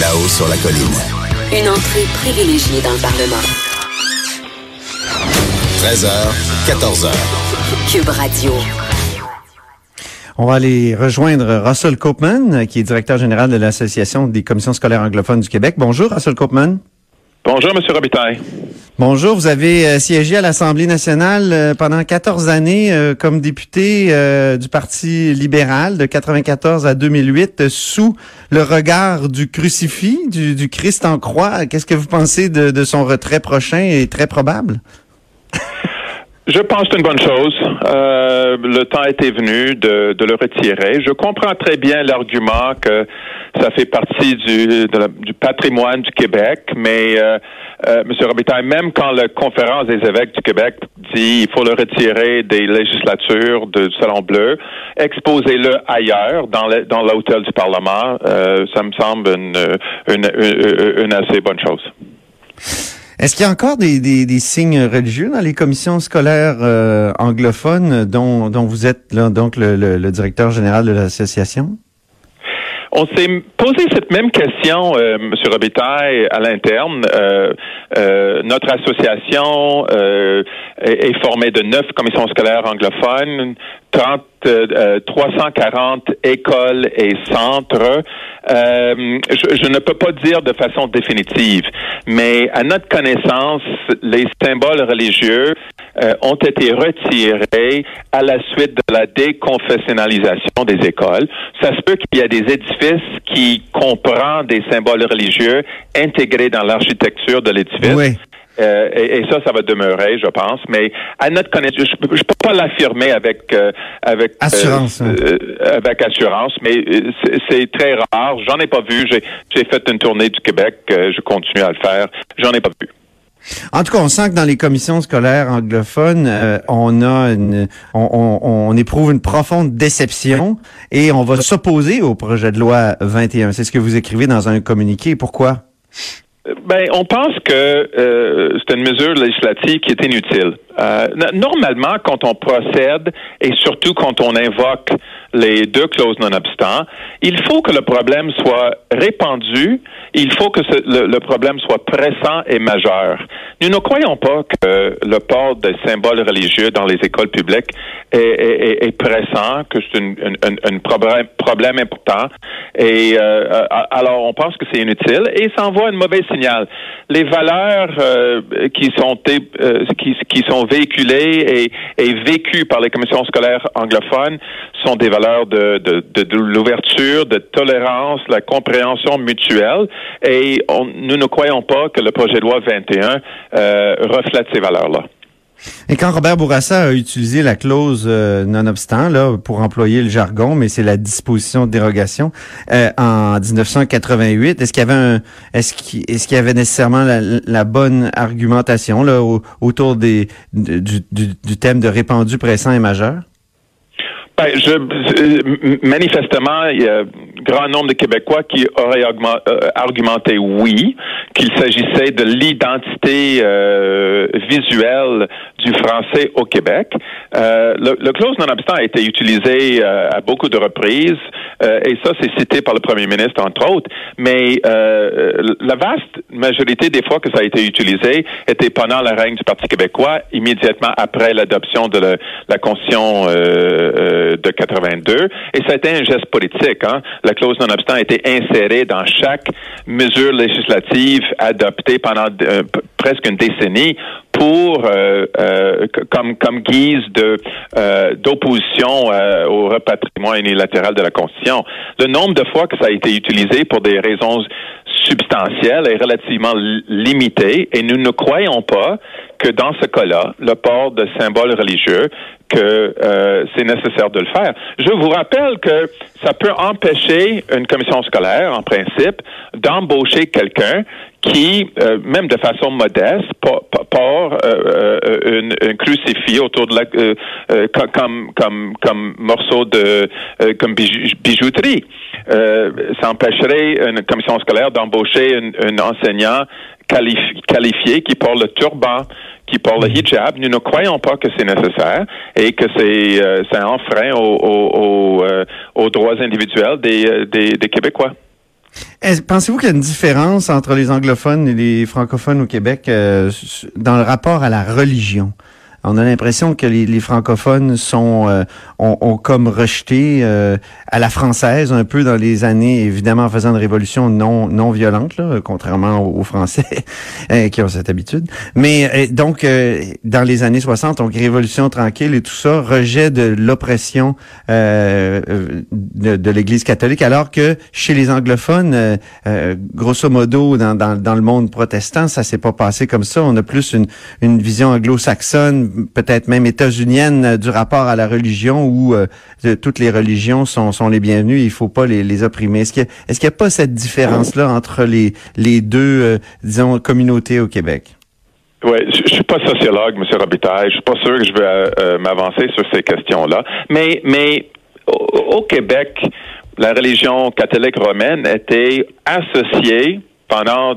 Là-haut sur la colline. Une entrée privilégiée dans le Parlement. 13h, 14h. Cube Radio. On va aller rejoindre Russell Copeman, qui est directeur général de l'Association des commissions scolaires anglophones du Québec. Bonjour, Russell Copeman. Bonjour, M. Robitaille. Bonjour, vous avez euh, siégé à l'Assemblée nationale euh, pendant 14 années euh, comme député du Parti libéral de 94 à 2008 sous le regard du crucifix, du, Christ en croix. Qu'est-ce que vous pensez de, de son retrait prochain et très probable? Je pense que c'est une bonne chose. Euh, le temps était venu de, de, le retirer. Je comprends très bien l'argument que ça fait partie du, du patrimoine du Québec, mais euh, euh, M. Robitaille, même quand la conférence des évêques du Québec dit il faut le retirer des législatures du Salon Bleu, exposez-le ailleurs, dans l'hôtel du Parlement, euh, ça me semble une, une, une, une assez bonne chose. Est-ce qu'il y a encore des, des, signes religieux dans les commissions scolaires euh, anglophones dont, dont vous êtes là, donc le, le, directeur général de l'association? On s'est posé cette même question, euh, M. Robitaille, à l'interne. Euh, euh notre association euh, est, formée de neuf commissions scolaires anglophones, 30 340 euh, écoles et centres. Euh, je, ne peux pas dire de façon définitive, mais à notre connaissance, les symboles religieux euh, ont été retirés à la suite de la déconfessionnalisation des écoles. Ça se peut qu'il y a des édifices qui comprennent des symboles religieux intégrés dans l'architecture de l'édifice. Oui. Euh, et, ça, ça va demeurer, je pense. Mais à notre connaissance, je, ne peux pas l'affirmer avec euh, avec euh, assurance, hein. avec assurance, mais c'est très rare. J'en ai pas vu. J'ai fait une tournée du Québec. je continue à le faire. J'en ai pas vu. En tout cas, on sent que dans les commissions scolaires anglophones, on a une, on, on, on, éprouve une profonde déception et on va s'opposer au projet de loi 21. C'est ce que vous écrivez dans un communiqué. Pourquoi? Ben, on pense que euh, c'est une mesure législative qui est inutile. Euh, normalement, quand on procède et surtout quand on invoque les deux clauses non obstant, il faut que le problème soit répandu, il faut que le, problème soit pressant et majeur. Nous ne croyons pas que le port des symboles religieux dans les écoles publiques est, pressant, que c'est un, problème, problème, important. Et euh, alors, on pense que c'est inutile et ça envoie un mauvais signal. Les valeurs euh, qui sont euh, qui, sont véhiculées et vécues par les commissions scolaires anglophones sont des valeurs de, l'ouverture, de tolérance, la compréhension mutuelle. Et nous ne croyons pas que le projet de loi 21 euh, reflète ces valeurs-là. Et quand Robert Bourassa a utilisé la clause euh, nonobstant là pour employer le jargon, mais c'est la disposition de dérogation euh, en 1988, est-ce qu'il y avait un, est-ce qu'il, y avait nécessairement la, bonne argumentation là autour du, thème de répandu, pressant et majeur? Ben, je, manifestement, il y a un grand nombre de Québécois qui auraient euh, argumenté oui, qu'il s'agissait de l'identité euh, visuelle du français au Québec. Euh, le, le, clause non-obstant a été utilisé euh, à beaucoup de reprises, euh, et ça, c'est cité par le premier ministre, entre autres, mais la vaste majorité des fois que ça a été utilisé était pendant la règne du Parti québécois, immédiatement après l'adoption de la Constitution de 82. Et ça a été un geste politique. Hein? La clause non-obstant a été insérée dans chaque mesure législative adoptée pendant euh, presque une décennie pour euh, euh, comme guise de d'opposition au repatriement unilatéral de la Constitution. Le nombre de fois que ça a été utilisé pour des raisons substantielles est relativement limité et nous ne croyons pas que dans ce cas-là, le port de symboles religieux, que euh, c'est nécessaire de le faire. Je vous rappelle que ça peut empêcher une commission scolaire, en principe, d'embaucher quelqu'un qui, euh, même de façon modeste, porte euh, une, un crucifix autour de la comme comme comme morceau de comme bijouterie. ça empêcherait une commission scolaire d'embaucher un, enseignant qualifié qui porte le turban qui portent le hijab, nous ne croyons pas que c'est nécessaire et que c'est euh, un frein euh, aux, droits individuels des, euh, Québécois. Pensez-vous qu'il y a une différence entre les anglophones et les francophones au Québec dans le rapport à la religion? On a l'impression que les, francophones sont euh, ont, comme rejeté euh, à la française un peu dans les années, évidemment en faisant une révolution non non violente, là, contrairement aux, Français euh, qui ont cette habitude. Mais donc dans les années 60, donc révolution tranquille et tout ça, rejet de l'oppression de, de l'Église catholique, alors que chez les anglophones, grosso modo dans, dans, dans le monde protestant, ça s'est pas passé comme ça. On a plus une, une vision anglo-saxonne peut-être même états-unienne euh, du rapport à la religion où euh, toutes les religions sont, sont les bienvenues il faut pas les, opprimer. Est-ce qu'il n'y a pas cette différence-là entre les, les deux, euh, disons, communautés au Québec? Oui, je, je suis pas sociologue, M. Robitaille. Je suis pas sûr que je vais m'avancer sur ces questions-là. Mais, mais au, Québec, la religion catholique romaine était associée pendant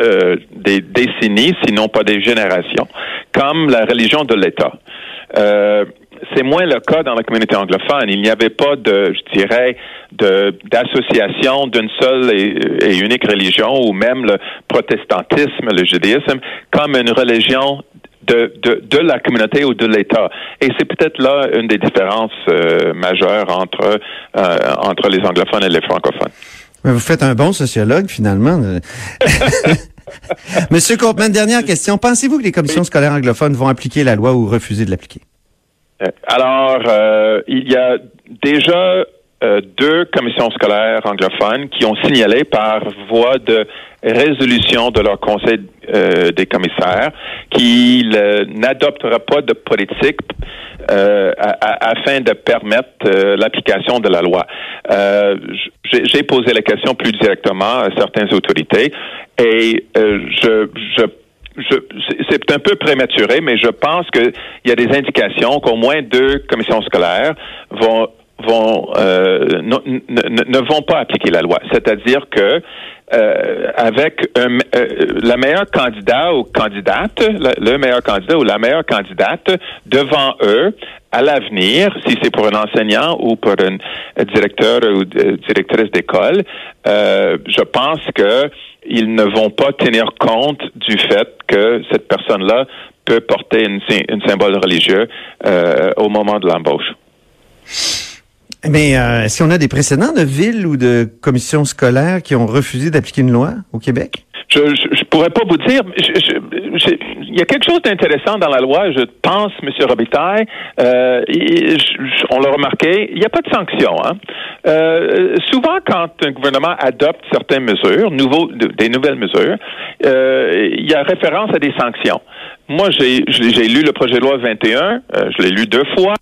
des décennies, sinon pas des générations, comme la religion de l'État. Euh, c'est moins le cas dans la communauté anglophone. Il n'y avait pas de, je dirais, de d'association d'une seule et, unique religion, ou même le protestantisme, le judaïsme, comme une religion de, de, de, la communauté ou de l'État. Et c'est peut-être là une des différences euh, majeures entre, entre les anglophones et les francophones. vous faites un bon sociologue, finalement. Monsieur Copeman, dernière question. Pensez-vous que les commissions scolaires anglophones vont appliquer la loi ou refuser de l'appliquer? Euh, alors, euh, il y a déjà euh, deux commissions scolaires anglophones qui ont signalé par voie de résolution de leur conseil des commissaires qu'ils n'adoptera pas de politique afin de permettre l'application de la loi. J'ai posé la question plus directement à certaines autorités et euh, je je, c'est un peu prématuré, mais je pense qu'il y a des indications qu'au moins deux commissions scolaires vont euh, ne, vont pas appliquer la loi. C'est-à-dire que euh, avec un, euh, la meilleure candidat ou candidate, le, meilleur candidat ou la meilleure candidate devant eux à l'avenir, si c'est pour un enseignant ou pour un directeur ou directrice d'école, je pense que ils ne vont pas tenir compte du fait que cette personne-là peut porter une, symbole religieux au moment de l'embauche. Mais euh, est-ce qu'on a des précédents de villes ou de commissions scolaires qui ont refusé d'appliquer une loi au Québec? Je, je, pourrais pas vous dire. il y a quelque chose d'intéressant dans la loi, je pense, M. Robitaille. Euh, on l'a remarqué, il n'y a pas de sanction. Hein? Euh, souvent, quand un gouvernement adopte certaines mesures, nouveaux, des nouvelles mesures, euh, il y a référence à des sanctions. Moi, j'ai, lu le projet de loi 21, euh, je l'ai lu deux fois,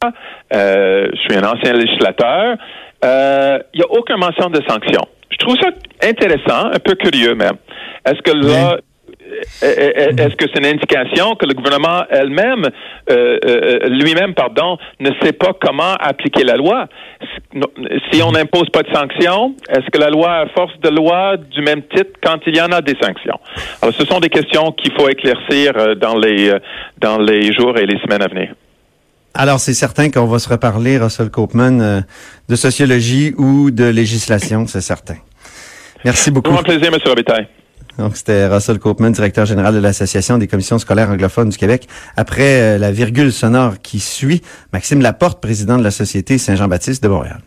euh, je suis un ancien législateur. Euh, il n'y a aucune mention de sanctions. Je trouve ça intéressant, un peu curieux même. Est-ce que là, est-ce que c'est une indication que le gouvernement elle-même, euh, euh, lui-même, pardon, ne sait pas comment appliquer la loi? Si on n'impose pas de sanctions, est-ce que la loi a force de loi du même titre quand il y en a des sanctions? Alors, ce sont des questions qu'il faut éclaircir euh, dans les dans les jours et les semaines à venir. Alors, c'est certain qu'on va se reparler, Russell Copeman, de sociologie ou de législation, c'est certain. Merci beaucoup. Tout plaisir, M. Robitaille. Donc, c'était Russell Copeman, directeur général de l'Association des commissions scolaires anglophones du Québec. Après euh, la virgule sonore qui suit, Maxime Laporte, président de la Société Saint-Jean-Baptiste de Montréal.